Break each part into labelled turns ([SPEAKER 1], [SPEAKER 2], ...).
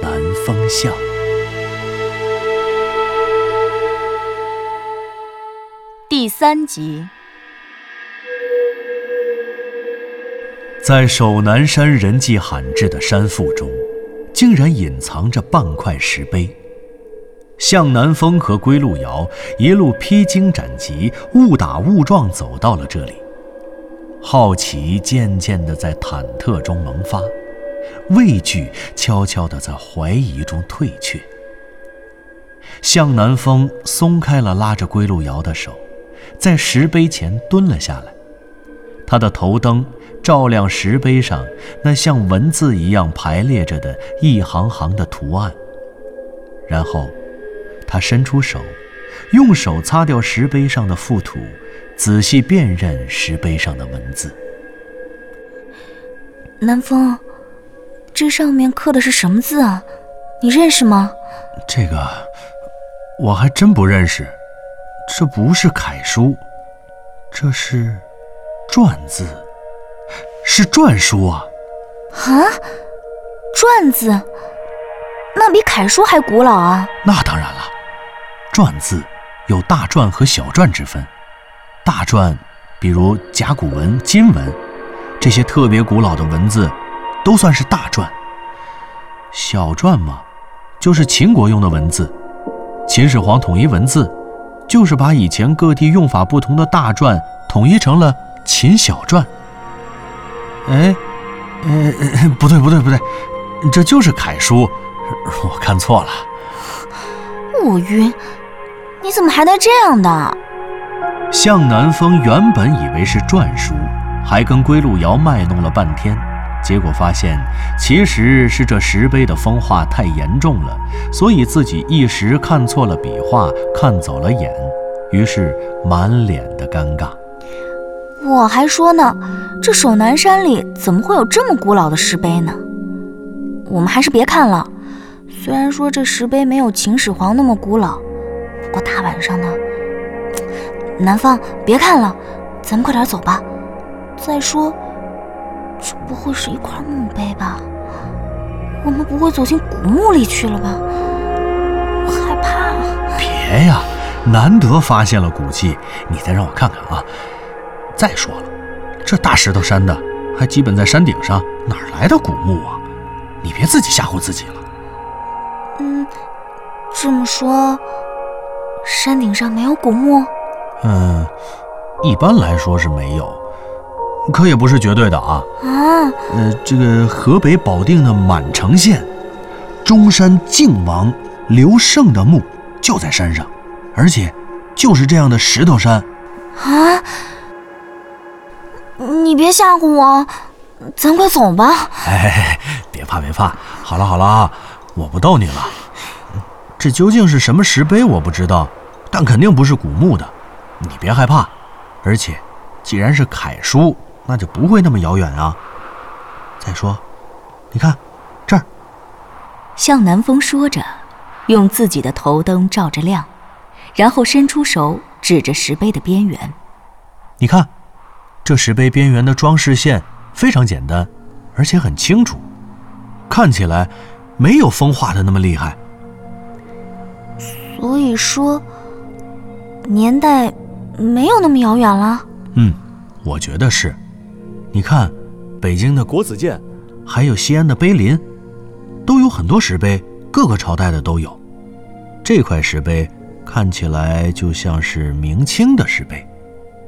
[SPEAKER 1] 南风向》。
[SPEAKER 2] 第三集，
[SPEAKER 1] 在守南山人迹罕至的山腹中，竟然隐藏着半块石碑。向南风和归路遥一路披荆斩棘、误打误撞走到了这里，好奇渐渐地在忐忑中萌发，畏惧悄悄地在怀疑中退却。向南风松开了拉着归路遥的手，在石碑前蹲了下来。他的头灯照亮石碑上那像文字一样排列着的一行行的图案，然后，他伸出手，用手擦掉石碑上的覆土，仔细辨认石碑上的文字。
[SPEAKER 2] 南风，这上面刻的是什么字啊？你认识吗？
[SPEAKER 1] 这个我还真不认识，这不是楷书，这是篆字，是篆书啊！
[SPEAKER 2] 啊，篆字，那比楷书还古老啊！
[SPEAKER 1] 那当然了，篆字有大篆和小篆之分。大篆，比如甲骨文、金文，这些特别古老的文字，都算是大篆。小篆嘛，就是秦国用的文字。秦始皇统一文字，就是把以前各地用法不同的大篆统一成了秦小篆。哎，呃，呃不对，不对，不对，这就是楷书，我看错了。
[SPEAKER 2] 我晕，你怎么还带这样的？
[SPEAKER 1] 向南风原本以为是篆书，还跟归路遥卖弄了半天，结果发现其实是这石碑的风化太严重了，所以自己一时看错了笔画，看走了眼，于是满脸的尴尬。
[SPEAKER 2] 我还说呢，这守南山里怎么会有这么古老的石碑呢？我们还是别看了。虽然说这石碑没有秦始皇那么古老，不过大晚上的，南方别看了，咱们快点走吧。再说，这不会是一块墓碑吧？我们不会走进古墓里去了吧？我害怕。
[SPEAKER 1] 别呀，难得发现了古迹，你再让我看看啊！再说了，这大石头山的，还基本在山顶上，哪来的古墓啊？你别自己吓唬自己了。
[SPEAKER 2] 嗯，这么说，山顶上没有古墓？
[SPEAKER 1] 嗯，一般来说是没有，可也不是绝对的啊。
[SPEAKER 2] 啊，
[SPEAKER 1] 呃，这个河北保定的满城县中山靖王刘胜的墓就在山上，而且就是这样的石头山。
[SPEAKER 2] 啊！你别吓唬我，咱快走吧。
[SPEAKER 1] 哎，别怕别怕，好了好了啊，我不逗你了。这究竟是什么石碑我不知道，但肯定不是古墓的，你别害怕。而且，既然是楷书，那就不会那么遥远啊。再说，你看这儿，
[SPEAKER 2] 向南风说着，用自己的头灯照着亮，然后伸出手指着石碑的边缘。
[SPEAKER 1] 你看，这石碑边缘的装饰线非常简单，而且很清楚，看起来没有风化的那么厉害。
[SPEAKER 2] 所以说，年代没有那么遥远了。
[SPEAKER 1] 嗯，我觉得是。你看，北京的国子监，还有西安的碑林，都有很多石碑，各个朝代的都有。这块石碑看起来就像是明清的石碑，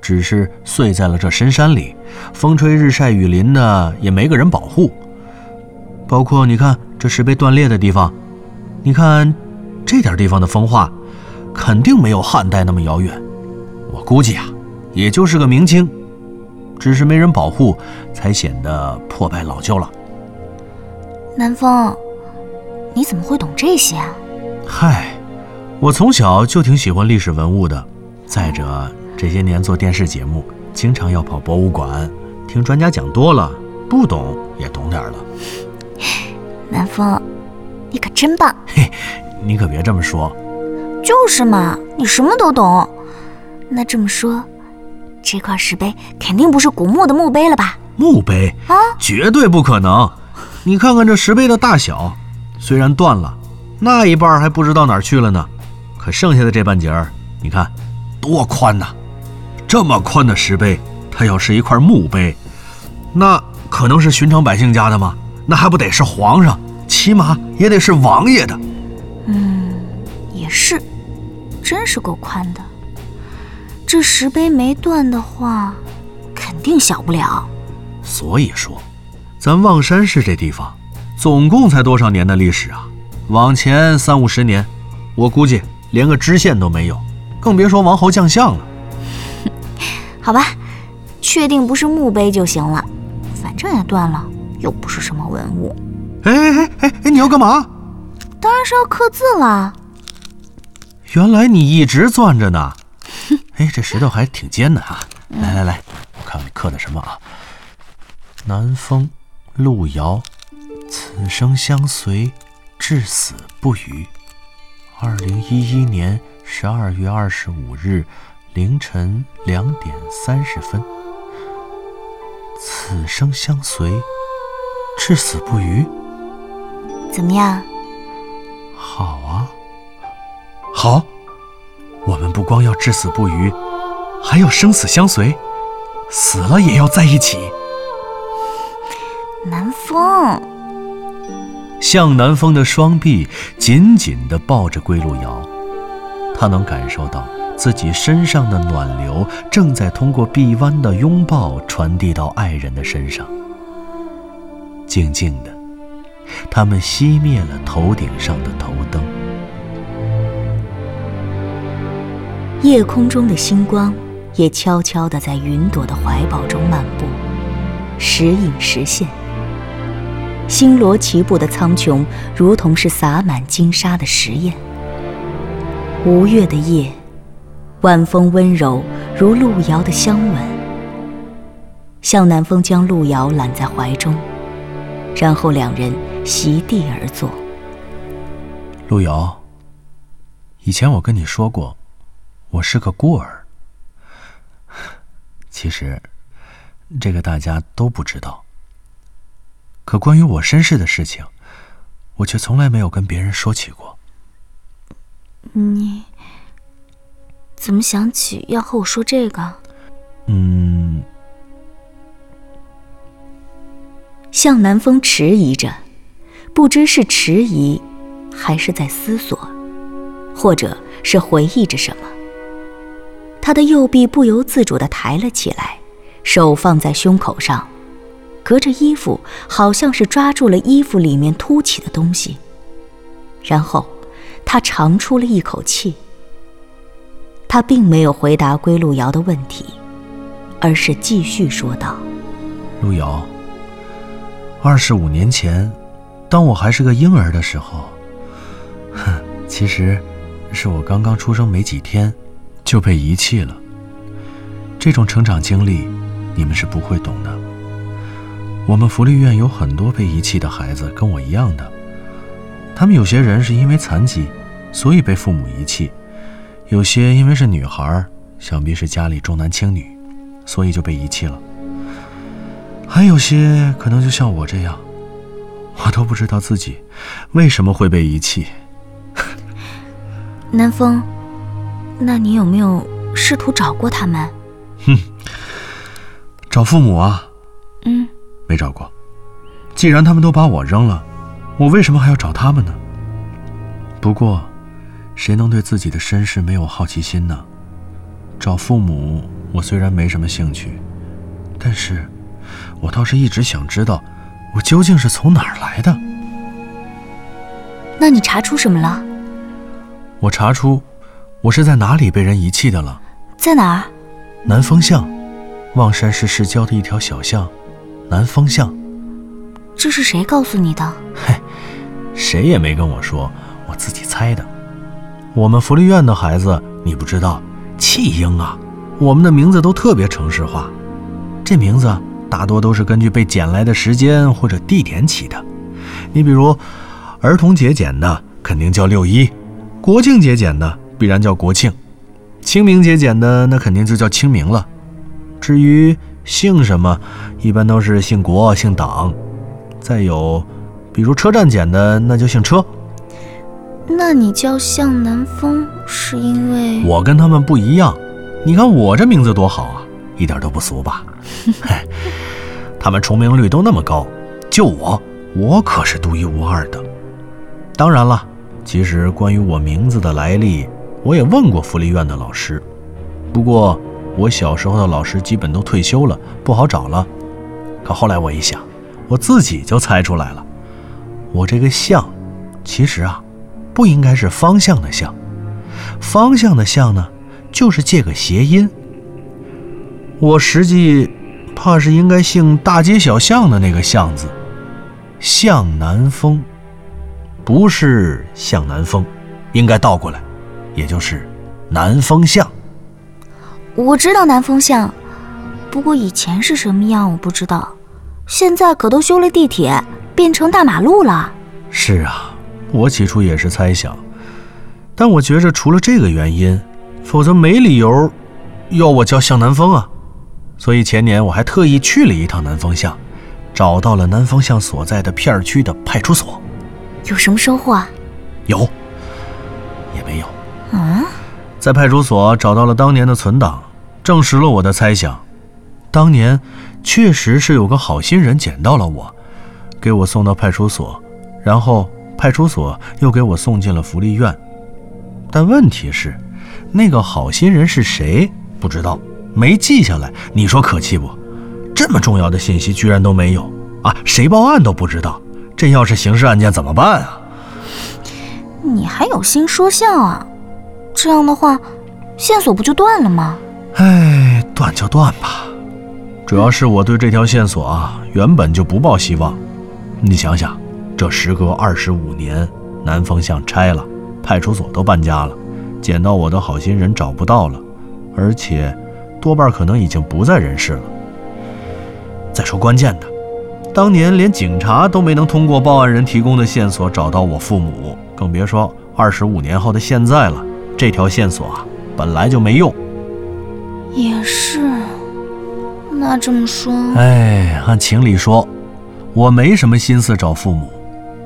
[SPEAKER 1] 只是碎在了这深山里，风吹日晒雨淋的，也没个人保护。包括你看这石碑断裂的地方，你看这点地方的风化，肯定没有汉代那么遥远。我估计啊，也就是个明清，只是没人保护，才显得破败老旧了。
[SPEAKER 2] 南风，你怎么会懂这些啊？
[SPEAKER 1] 嗨，我从小就挺喜欢历史文物的。再者，这些年做电视节目，经常要跑博物馆，听专家讲多了，不懂也懂点了。
[SPEAKER 2] 南风，你可真棒！
[SPEAKER 1] 嘿，你可别这么说。
[SPEAKER 2] 就是嘛，你什么都懂。那这么说，这块石碑肯定不是古墓的墓碑了吧？
[SPEAKER 1] 墓碑
[SPEAKER 2] 啊，
[SPEAKER 1] 绝对不可能。你看看这石碑的大小，虽然断了，那一半还不知道哪儿去了呢。可剩下的这半截儿，你看，多宽呐！这么宽的石碑，它要是一块墓碑，那可能是寻常百姓家的吗？那还不得是皇上，起码也得是王爷的。
[SPEAKER 2] 嗯，也是。真是够宽的，这石碑没断的话，肯定小不了。
[SPEAKER 1] 所以说，咱望山市这地方，总共才多少年的历史啊？往前三五十年，我估计连个知县都没有，更别说王侯将相了。
[SPEAKER 2] 好吧，确定不是墓碑就行了，反正也断了，又不是什么文物。
[SPEAKER 1] 哎哎哎哎，你要干嘛？
[SPEAKER 2] 当然是要刻字了。
[SPEAKER 1] 原来你一直攥着呢，哎，这石头还挺尖的啊！来来来，我看看你刻的什么啊？南风，路遥，此生相随，至死不渝。二零一一年十二月二十五日凌晨两点三十分。此生相随，至死不渝。
[SPEAKER 2] 怎么样？
[SPEAKER 1] 好啊。好，我们不光要至死不渝，还要生死相随，死了也要在一起。
[SPEAKER 2] 南风，
[SPEAKER 1] 向南风的双臂紧紧地抱着归路遥，他能感受到自己身上的暖流正在通过臂弯的拥抱传递到爱人的身上。静静的，他们熄灭了头顶上的头灯。
[SPEAKER 2] 夜空中的星光也悄悄地在云朵的怀抱中漫步，时隐时现。星罗棋布的苍穹，如同是洒满金沙的石砚。无月的夜，晚风温柔如路遥的香吻。向南风将路遥揽在怀中，然后两人席地而坐。
[SPEAKER 1] 路遥，以前我跟你说过。我是个孤儿，其实这个大家都不知道。可关于我身世的事情，我却从来没有跟别人说起过。
[SPEAKER 2] 你怎么想起要和我说这个？
[SPEAKER 1] 嗯。
[SPEAKER 2] 向南风迟疑着，不知是迟疑，还是在思索，或者是回忆着什么。他的右臂不由自主地抬了起来，手放在胸口上，隔着衣服，好像是抓住了衣服里面凸起的东西。然后，他长出了一口气。他并没有回答归路遥的问题，而是继续说道：“
[SPEAKER 1] 路遥，二十五年前，当我还是个婴儿的时候，哼，其实，是我刚刚出生没几天。”就被遗弃了。这种成长经历，你们是不会懂的。我们福利院有很多被遗弃的孩子，跟我一样的。他们有些人是因为残疾，所以被父母遗弃；有些因为是女孩，想必是家里重男轻女，所以就被遗弃了。还有些可能就像我这样，我都不知道自己为什么会被遗弃。
[SPEAKER 2] 南风。那你有没有试图找过他们？
[SPEAKER 1] 哼，找父母啊？
[SPEAKER 2] 嗯，
[SPEAKER 1] 没找过。既然他们都把我扔了，我为什么还要找他们呢？不过，谁能对自己的身世没有好奇心呢？找父母，我虽然没什么兴趣，但是，我倒是一直想知道，我究竟是从哪儿来的。
[SPEAKER 2] 那你查出什么了？
[SPEAKER 1] 我查出。我是在哪里被人遗弃的了？
[SPEAKER 2] 在哪儿？
[SPEAKER 1] 南风巷，望山市市郊的一条小巷，南风巷。
[SPEAKER 2] 这是谁告诉你的？
[SPEAKER 1] 嘿，谁也没跟我说，我自己猜的。我们福利院的孩子，你不知道，弃婴啊，我们的名字都特别城市化，这名字大多都是根据被捡来的时间或者地点起的。你比如，儿童节捡的肯定叫六一，国庆节捡的必然叫国庆，清明节捡的那肯定就叫清明了。至于姓什么，一般都是姓国、姓党。再有，比如车站捡的，那就姓车。
[SPEAKER 2] 那你叫向南风，是因为
[SPEAKER 1] 我跟他们不一样。你看我这名字多好啊，一点都不俗吧？嘿，他们重名率都那么高，就我，我可是独一无二的。当然了，其实关于我名字的来历，我也问过福利院的老师。不过我小时候的老师基本都退休了，不好找了。可后来我一想，我自己就猜出来了。我这个向，其实啊。不应该是方向的向，方向的向呢，就是借个谐音。我实际怕是应该姓大街小巷的那个巷字，向南风，不是向南风，应该倒过来，也就是南风巷。
[SPEAKER 2] 我知道南风巷，不过以前是什么样我不知道，现在可都修了地铁，变成大马路了。
[SPEAKER 1] 是啊。我起初也是猜想，但我觉着除了这个原因，否则没理由要我叫向南风啊。所以前年我还特意去了一趟南风巷，找到了南风巷所在的片区的派出所。
[SPEAKER 2] 有什么收获啊？
[SPEAKER 1] 有，有。
[SPEAKER 2] 嗯，
[SPEAKER 1] 在派出所找到了当年的存档，证实了我的猜想。当年确实是有个好心人捡到了我，给我送到派出所，然后。派出所又给我送进了福利院，但问题是，那个好心人是谁？不知道，没记下来。你说可气不？这么重要的信息居然都没有啊！谁报案都不知道，这要是刑事案件怎么办啊？
[SPEAKER 2] 你还有心说笑啊？这样的话，线索不就断了吗？
[SPEAKER 1] 哎，断就断吧。主要是我对这条线索啊，原本就不抱希望。你想想。这时隔二十五年，南方巷拆了，派出所都搬家了，捡到我的好心人找不到了，而且多半可能已经不在人世了。再说关键的，当年连警察都没能通过报案人提供的线索找到我父母，更别说二十五年后的现在了。这条线索啊，本来就没用。
[SPEAKER 2] 也是，那这么说，
[SPEAKER 1] 哎，按情理说，我没什么心思找父母。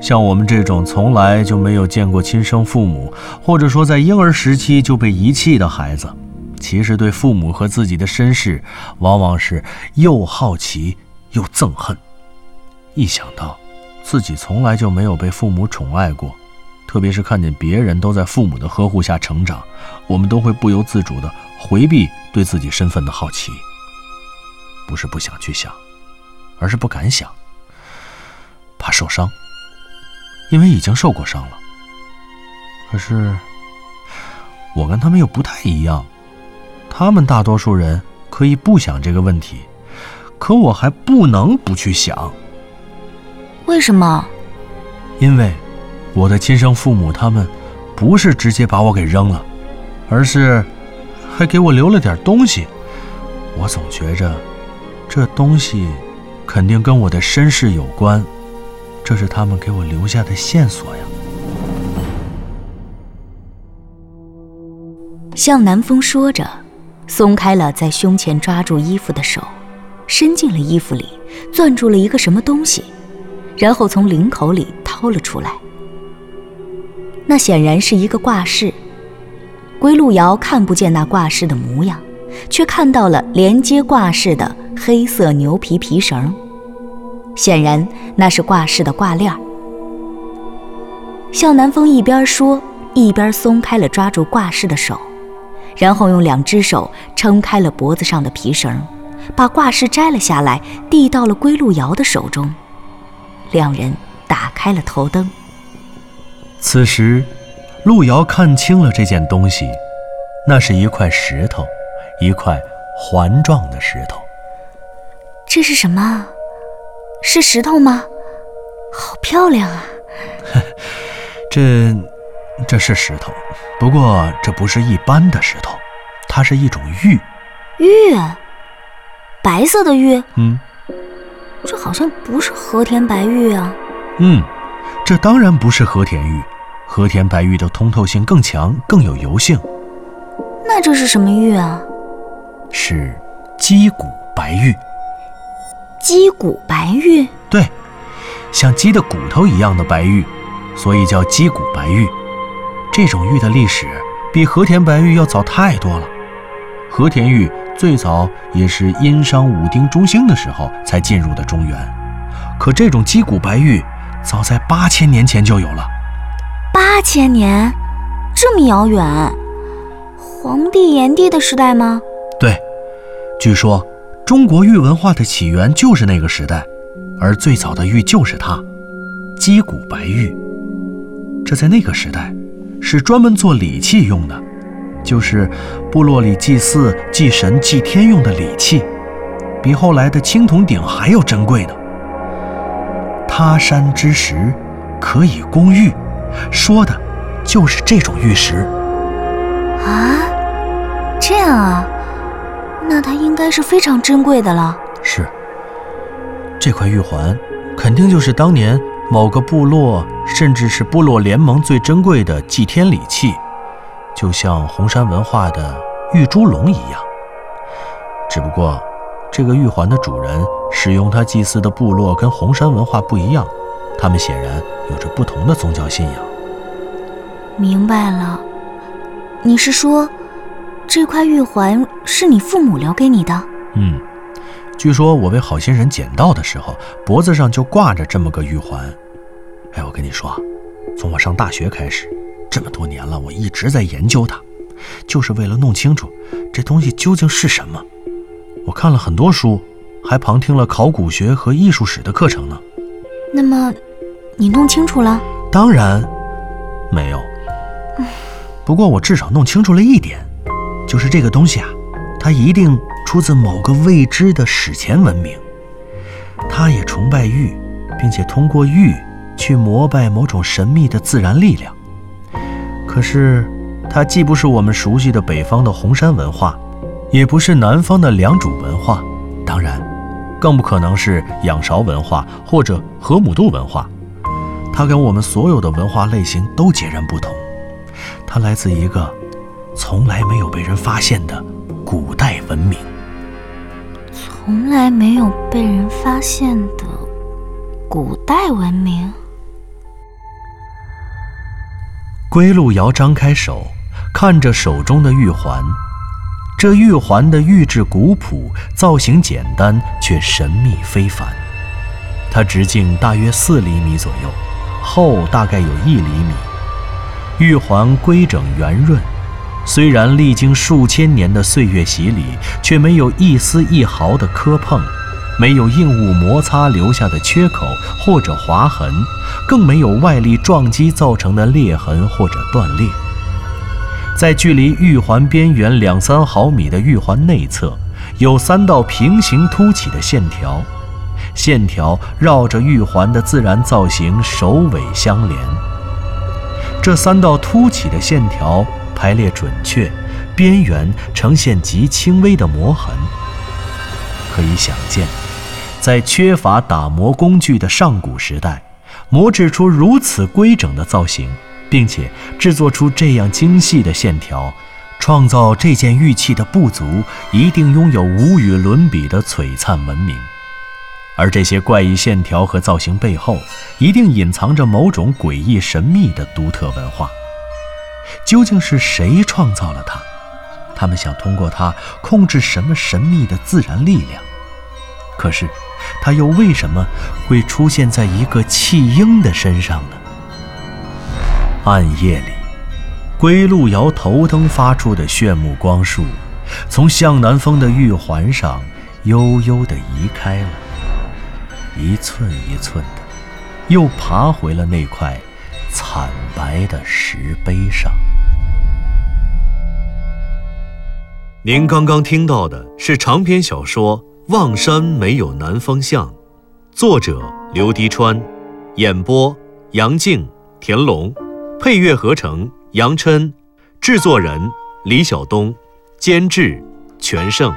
[SPEAKER 1] 像我们这种从来就没有见过亲生父母，或者说在婴儿时期就被遗弃的孩子，其实对父母和自己的身世，往往是又好奇又憎恨。一想到自己从来就没有被父母宠爱过，特别是看见别人都在父母的呵护下成长，我们都会不由自主地回避对自己身份的好奇。不是不想去想，而是不敢想，怕受伤。因为已经受过伤了，可是我跟他们又不太一样，他们大多数人可以不想这个问题，可我还不能不去想。
[SPEAKER 2] 为什么？
[SPEAKER 1] 因为我的亲生父母他们不是直接把我给扔了，而是还给我留了点东西。我总觉着这东西肯定跟我的身世有关。这是他们给我留下的线索呀。
[SPEAKER 3] 向南风说着，松开了在胸前抓住衣服的手，伸进了衣服里，攥住了一个什么东西，然后从领口里掏了出来。那显然是一个挂饰。归路遥看不见那挂饰的模样，却看到了连接挂饰的黑色牛皮皮绳。显然那是挂饰的挂链。向南风一边说，一边松开了抓住挂饰的手，然后用两只手撑开了脖子上的皮绳，把挂饰摘了下来，递到了归路遥的手中。两人打开了头灯。
[SPEAKER 1] 此时，路遥看清了这件东西，那是一块石头，一块环状的石头。
[SPEAKER 2] 这是什么？是石头吗？好漂亮啊！
[SPEAKER 1] 这，这是石头，不过这不是一般的石头，它是一种玉。
[SPEAKER 2] 玉？白色的玉？
[SPEAKER 1] 嗯。
[SPEAKER 2] 这好像不是和田白玉啊。
[SPEAKER 1] 嗯，这当然不是和田玉，和田白玉的通透性更强，更有油性。
[SPEAKER 2] 那这是什么玉啊？
[SPEAKER 1] 是鸡骨白玉。
[SPEAKER 2] 鸡骨白玉？
[SPEAKER 1] 对，像鸡的骨头一样的白玉，所以叫鸡骨白玉。这种玉的历史比和田白玉要早太多了。和田玉最早也是殷商武丁中兴的时候才进入的中原，可这种鸡骨白玉早在八千年前就有了。
[SPEAKER 2] 八千年，这么遥远？黄帝、炎帝的时代吗？
[SPEAKER 1] 对，据说中国玉文化的起源就是那个时代，而最早的玉就是它——鸡骨白玉。这在那个时代是专门做礼器用的。就是部落里祭祀、祭神、祭天用的礼器，比后来的青铜鼎还要珍贵呢。他山之石可以攻玉，说的就是这种玉石。
[SPEAKER 2] 啊，这样啊，那它应该是非常珍贵的了。
[SPEAKER 1] 是，这块玉环肯定就是当年某个部落，甚至是部落联盟最珍贵的祭天礼器。就像红山文化的玉猪龙一样，只不过这个玉环的主人使用它祭祀的部落跟红山文化不一样，他们显然有着不同的宗教信仰。
[SPEAKER 2] 明白了，你是说这块玉环是你父母留给你的？
[SPEAKER 1] 嗯，据说我被好心人捡到的时候，脖子上就挂着这么个玉环。哎，我跟你说，从我上大学开始。这么多年了，我一直在研究它，就是为了弄清楚这东西究竟是什么。我看了很多书，还旁听了考古学和艺术史的课程呢。
[SPEAKER 2] 那么，你弄清楚了？
[SPEAKER 1] 当然没有。不过我至少弄清楚了一点，就是这个东西啊，它一定出自某个未知的史前文明。它也崇拜玉，并且通过玉去膜拜某种神秘的自然力量。可是，它既不是我们熟悉的北方的红山文化，也不是南方的良渚文化，当然，更不可能是仰韶文化或者河姆渡文化。它跟我们所有的文化类型都截然不同。它来自一个从来没有被人发现的古代文明。
[SPEAKER 2] 从来没有被人发现的古代文明。
[SPEAKER 1] 归路遥张开手，看着手中的玉环。这玉环的玉质古朴，造型简单，却神秘非凡。它直径大约四厘米左右，厚大概有一厘米。玉环规整圆润，虽然历经数千年的岁月洗礼，却没有一丝一毫的磕碰。没有硬物摩擦留下的缺口或者划痕，更没有外力撞击造成的裂痕或者断裂。在距离玉环边缘两三毫米的玉环内侧，有三道平行凸起的线条，线条绕着玉环的自然造型首尾相连。这三道凸起的线条排列准确，边缘呈现极轻微的磨痕，可以想见。在缺乏打磨工具的上古时代，磨制出如此规整的造型，并且制作出这样精细的线条，创造这件玉器的部族一定拥有无与伦比的璀璨文明。而这些怪异线条和造型背后，一定隐藏着某种诡异神秘的独特文化。究竟是谁创造了它？他们想通过它控制什么神秘的自然力量？可是。它又为什么会出现在一个弃婴的身上呢？暗夜里，归路遥头灯发出的炫目光束，从向南风的玉环上悠悠地移开了，一寸一寸的，又爬回了那块惨白的石碑上。您刚刚听到的是长篇小说。望山没有南方向，作者刘迪川，演播杨静、田龙。配乐合成杨琛，制作人李晓东，监制全胜。